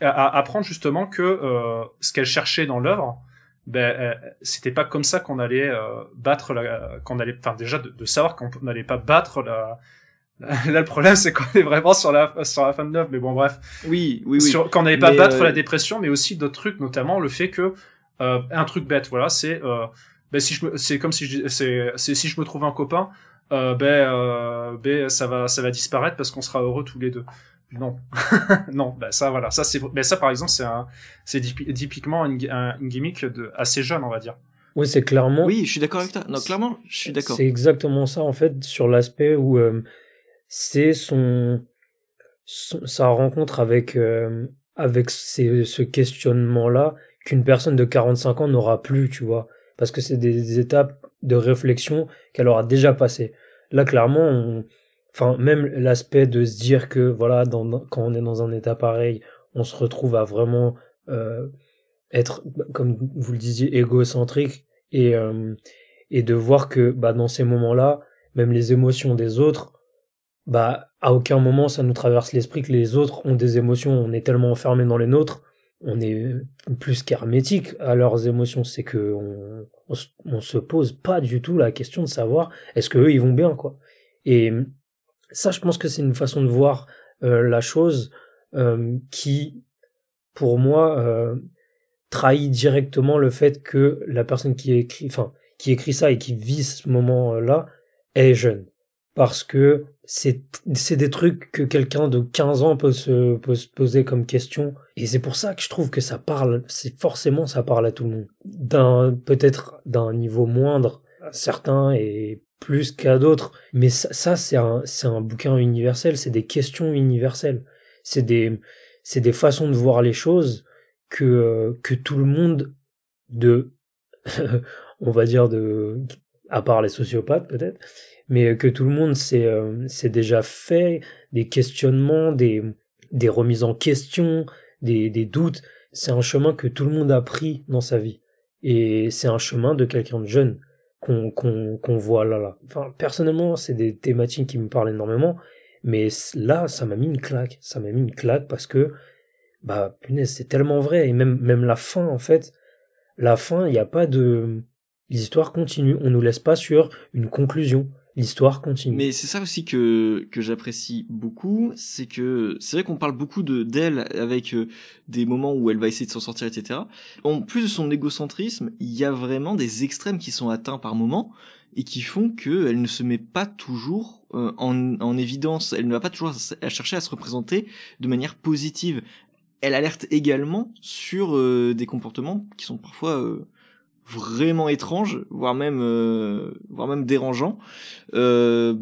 à apprendre justement que euh, ce qu'elle cherchait dans l'œuvre, ben euh, c'était pas comme ça qu'on allait euh, battre la qu'on allait enfin déjà de, savoir qu'on n'allait pas battre la là le problème c'est qu'on est vraiment sur la sur la fin de l'œuvre mais bon bref. Oui oui oui. Qu'on n'allait pas battre la dépression mais aussi d'autres trucs notamment le fait que un truc bête voilà c'est ben si je c'est comme si je c'est c'est si je me trouve un copain ben ben ça va ça va disparaître parce qu'on sera heureux tous les deux non, non, bah ça voilà, ça c'est, mais ça par exemple c'est un, c'est typiquement une, gimmick de assez jeune on va dire. Oui, c'est clairement. Oui, je suis d'accord avec toi. Non, clairement, je suis d'accord. C'est exactement ça en fait sur l'aspect où euh, c'est son, sa rencontre avec euh, avec ce questionnement là qu'une personne de 45 ans n'aura plus, tu vois, parce que c'est des étapes de réflexion qu'elle aura déjà passées. Là, clairement, on, enfin même l'aspect de se dire que voilà quand on est dans un état pareil on se retrouve à vraiment euh, être comme vous le disiez égocentrique et euh, et de voir que bah dans ces moments là même les émotions des autres bah à aucun moment ça nous traverse l'esprit que les autres ont des émotions. On est tellement enfermé dans les nôtres on est plus qu'hermétique à leurs émotions. C'est que on, on, on, se pose pas du tout la question de savoir est-ce que eux ils vont bien quoi. Et ça, je pense que c'est une façon de voir euh, la chose euh, qui, pour moi, euh, trahit directement le fait que la personne qui écrit, enfin, qui écrit ça et qui vit ce moment-là est jeune. Parce que c'est, c'est des trucs que quelqu'un de 15 ans peut se, peut se poser comme question. Et c'est pour ça que je trouve que ça parle, c'est forcément ça parle à tout le monde. D'un, peut-être d'un niveau moindre, certain et plus qu'à d'autres. Mais ça, c'est un, un bouquin universel, c'est des questions universelles. C'est des, des façons de voir les choses que, que tout le monde de, on va dire de, à part les sociopathes peut-être, mais que tout le monde s'est, euh, déjà fait des questionnements, des, des remises en question, des, des doutes. C'est un chemin que tout le monde a pris dans sa vie. Et c'est un chemin de quelqu'un de jeune qu'on voit là là. Enfin, personnellement, c'est des thématiques qui me parlent énormément, mais là, ça m'a mis une claque. Ça m'a mis une claque parce que, bah, punaise, c'est tellement vrai. Et même, même la fin, en fait, la fin, il n'y a pas de. L'histoire continue. On nous laisse pas sur une conclusion l'histoire continue. Mais c'est ça aussi que que j'apprécie beaucoup, c'est que c'est vrai qu'on parle beaucoup de d'elle avec euh, des moments où elle va essayer de s'en sortir, etc. En plus de son égocentrisme, il y a vraiment des extrêmes qui sont atteints par moments et qui font que elle ne se met pas toujours euh, en, en évidence, elle ne va pas toujours à chercher à se représenter de manière positive. Elle alerte également sur euh, des comportements qui sont parfois vraiment étrange, voire même, euh, voire même dérangeant. Euh,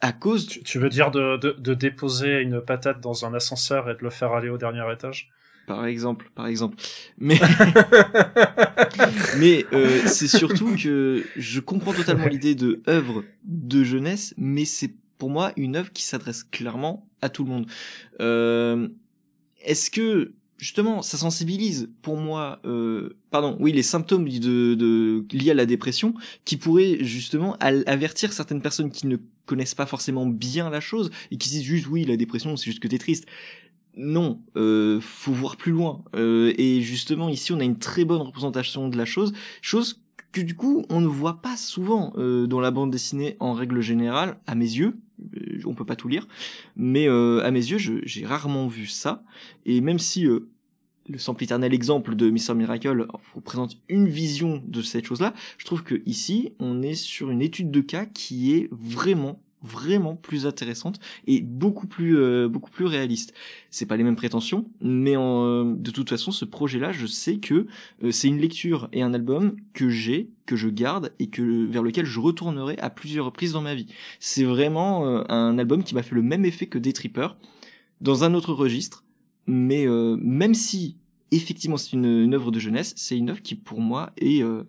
à cause. Tu, veux dire de, de, de, déposer une patate dans un ascenseur et de le faire aller au dernier étage? Par exemple, par exemple. Mais, mais euh, c'est surtout que je comprends totalement l'idée de œuvre de jeunesse, mais c'est pour moi une œuvre qui s'adresse clairement à tout le monde. Euh, Est-ce que justement ça sensibilise pour moi, euh, pardon, oui, les symptômes de, de liés à la dépression qui pourraient justement avertir certaines personnes qui ne connaissent pas forcément bien la chose et qui se disent juste oui la dépression c'est juste que t'es triste non, euh, faut voir plus loin. Euh, et justement, ici, on a une très bonne représentation de la chose, chose que du coup, on ne voit pas souvent euh, dans la bande dessinée en règle générale, à mes yeux. On peut pas tout lire, mais euh, à mes yeux, j'ai rarement vu ça. Et même si euh, le sempiternel exemple de Mr. Miracle représente une vision de cette chose-là, je trouve que ici, on est sur une étude de cas qui est vraiment vraiment plus intéressante et beaucoup plus euh, beaucoup plus réaliste. C'est pas les mêmes prétentions, mais en, euh, de toute façon, ce projet-là, je sais que euh, c'est une lecture et un album que j'ai, que je garde et que vers lequel je retournerai à plusieurs reprises dans ma vie. C'est vraiment euh, un album qui m'a fait le même effet que Day Tripper dans un autre registre, mais euh, même si effectivement c'est une, une œuvre de jeunesse, c'est une œuvre qui pour moi est euh,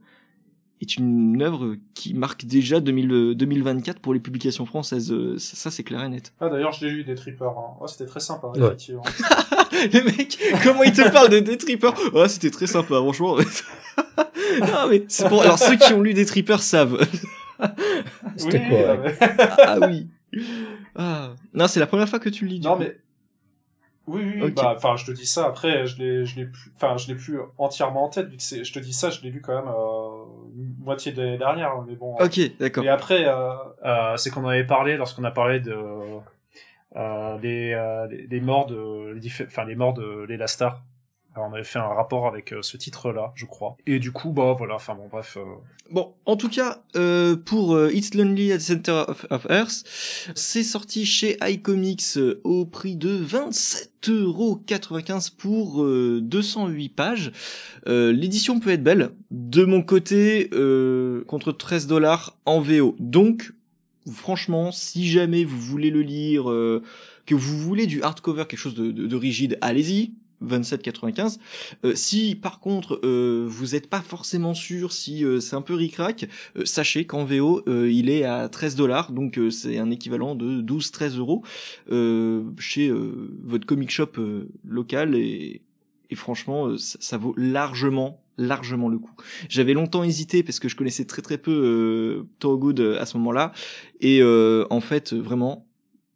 est une œuvre qui marque déjà 2000, euh, 2024 pour les publications françaises. Euh, Ça, ça, c'est clair et net. Ah, d'ailleurs, je l'ai lu, des trippers. Hein. Ouais, c'était très sympa, Ouais. effectivement. Le mec, comment il te parle de Day Tripper Ouais, c'était très sympa, franchement. non, mais c'est pour... Alors, ceux qui ont lu Day Tripper savent. C'était Oui, correct. euh, ah oui. Ah. Non, c'est la première fois que tu le lis. du Non, coup. Oui, oui, bah, enfin, je te dis ça. Après, je l'ai, je l'ai plus, enfin, je l'ai plus entièrement en tête, vu que c'est, je te dis ça, je l'ai lu quand même, euh, moitié de l'année dernière, mais bon. Ok, d'accord. Et après, euh, euh, c'est qu'on en avait parlé lorsqu'on a parlé de, euh, les, euh, les, les morts de, enfin, les morts de Léla Star. On avait fait un rapport avec euh, ce titre-là, je crois. Et du coup, bah, voilà, enfin, bon, bref, euh, Bon, en tout cas, euh, pour It's Lonely at the Center of, Earth, c'est sorti chez iComics au prix de 27,95€ pour euh, 208 pages. L'édition peut être belle. De mon côté, contre 13 dollars en VO. Donc, franchement, si jamais vous voulez le lire, que vous voulez du hardcover, quelque chose de rigide, allez-y. 27,95. Euh, si par contre euh, vous n'êtes pas forcément sûr si euh, c'est un peu ricrac, euh, sachez qu'en VO euh, il est à 13 dollars, donc euh, c'est un équivalent de 12-13 euros chez votre comic shop local et, et franchement ça, vaut largement largement le coup. J'avais longtemps hésité parce que je connaissais très très peu euh, Thorogood à ce moment-là et en fait vraiment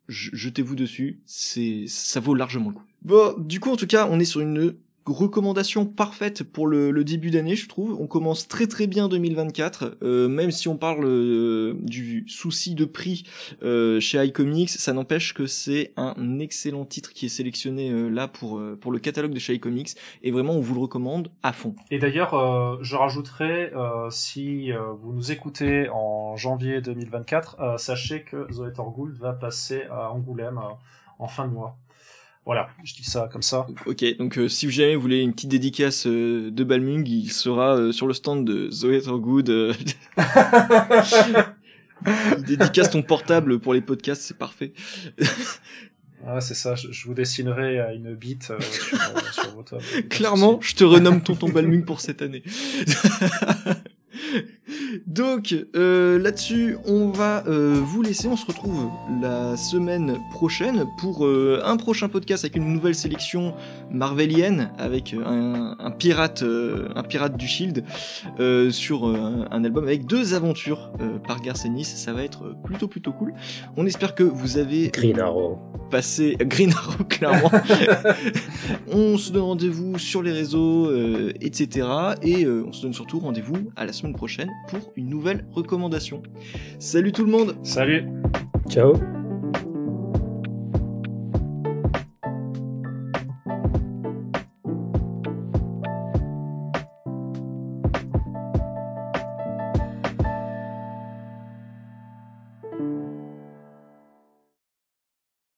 je- jetez-vous dessus, c'est ça vaut largement le coup. Bon, du coup en tout cas, on est sur une recommandation parfaite pour le, le début d'année, je trouve. On commence très très bien 2024, euh, même si on parle euh, du souci de prix euh, chez iComics, ça n'empêche que c'est un excellent titre qui est sélectionné euh, là pour euh, pour le catalogue de chez iComics et vraiment on vous le recommande à fond. Et d'ailleurs, euh, je rajouterai, si vous nous écoutez en janvier 2024, euh, sachez que Zoé Torgould va passer à Angoulême en fin de mois. Voilà, je dis ça comme ça. Ok, donc euh, si jamais vous voulez une petite dédicace euh, de Balmung, il sera euh, sur le stand de Zoé Thorgood. euh, il dédicace ton portable pour les podcasts, c'est parfait. Ah, c'est ça, je, je vous dessinerai euh, une bite euh, sur, sur votre... Clairement, je te renomme tonton Balmung pour cette année. Donc euh, là-dessus, on va euh, vous laisser. On se retrouve la semaine prochaine pour euh, un prochain podcast avec une nouvelle sélection marvelienne avec un, un pirate, euh, un pirate du Shield euh, sur euh, un, un album avec deux aventures euh, par Garcenis. Ça va être plutôt plutôt cool. On espère que vous avez Green Arrow. passé Green Arrow clairement. on se donne rendez-vous sur les réseaux, euh, etc. Et euh, on se donne surtout rendez-vous à la semaine prochaine pour une nouvelle recommandation. Salut tout le monde Salut Ciao.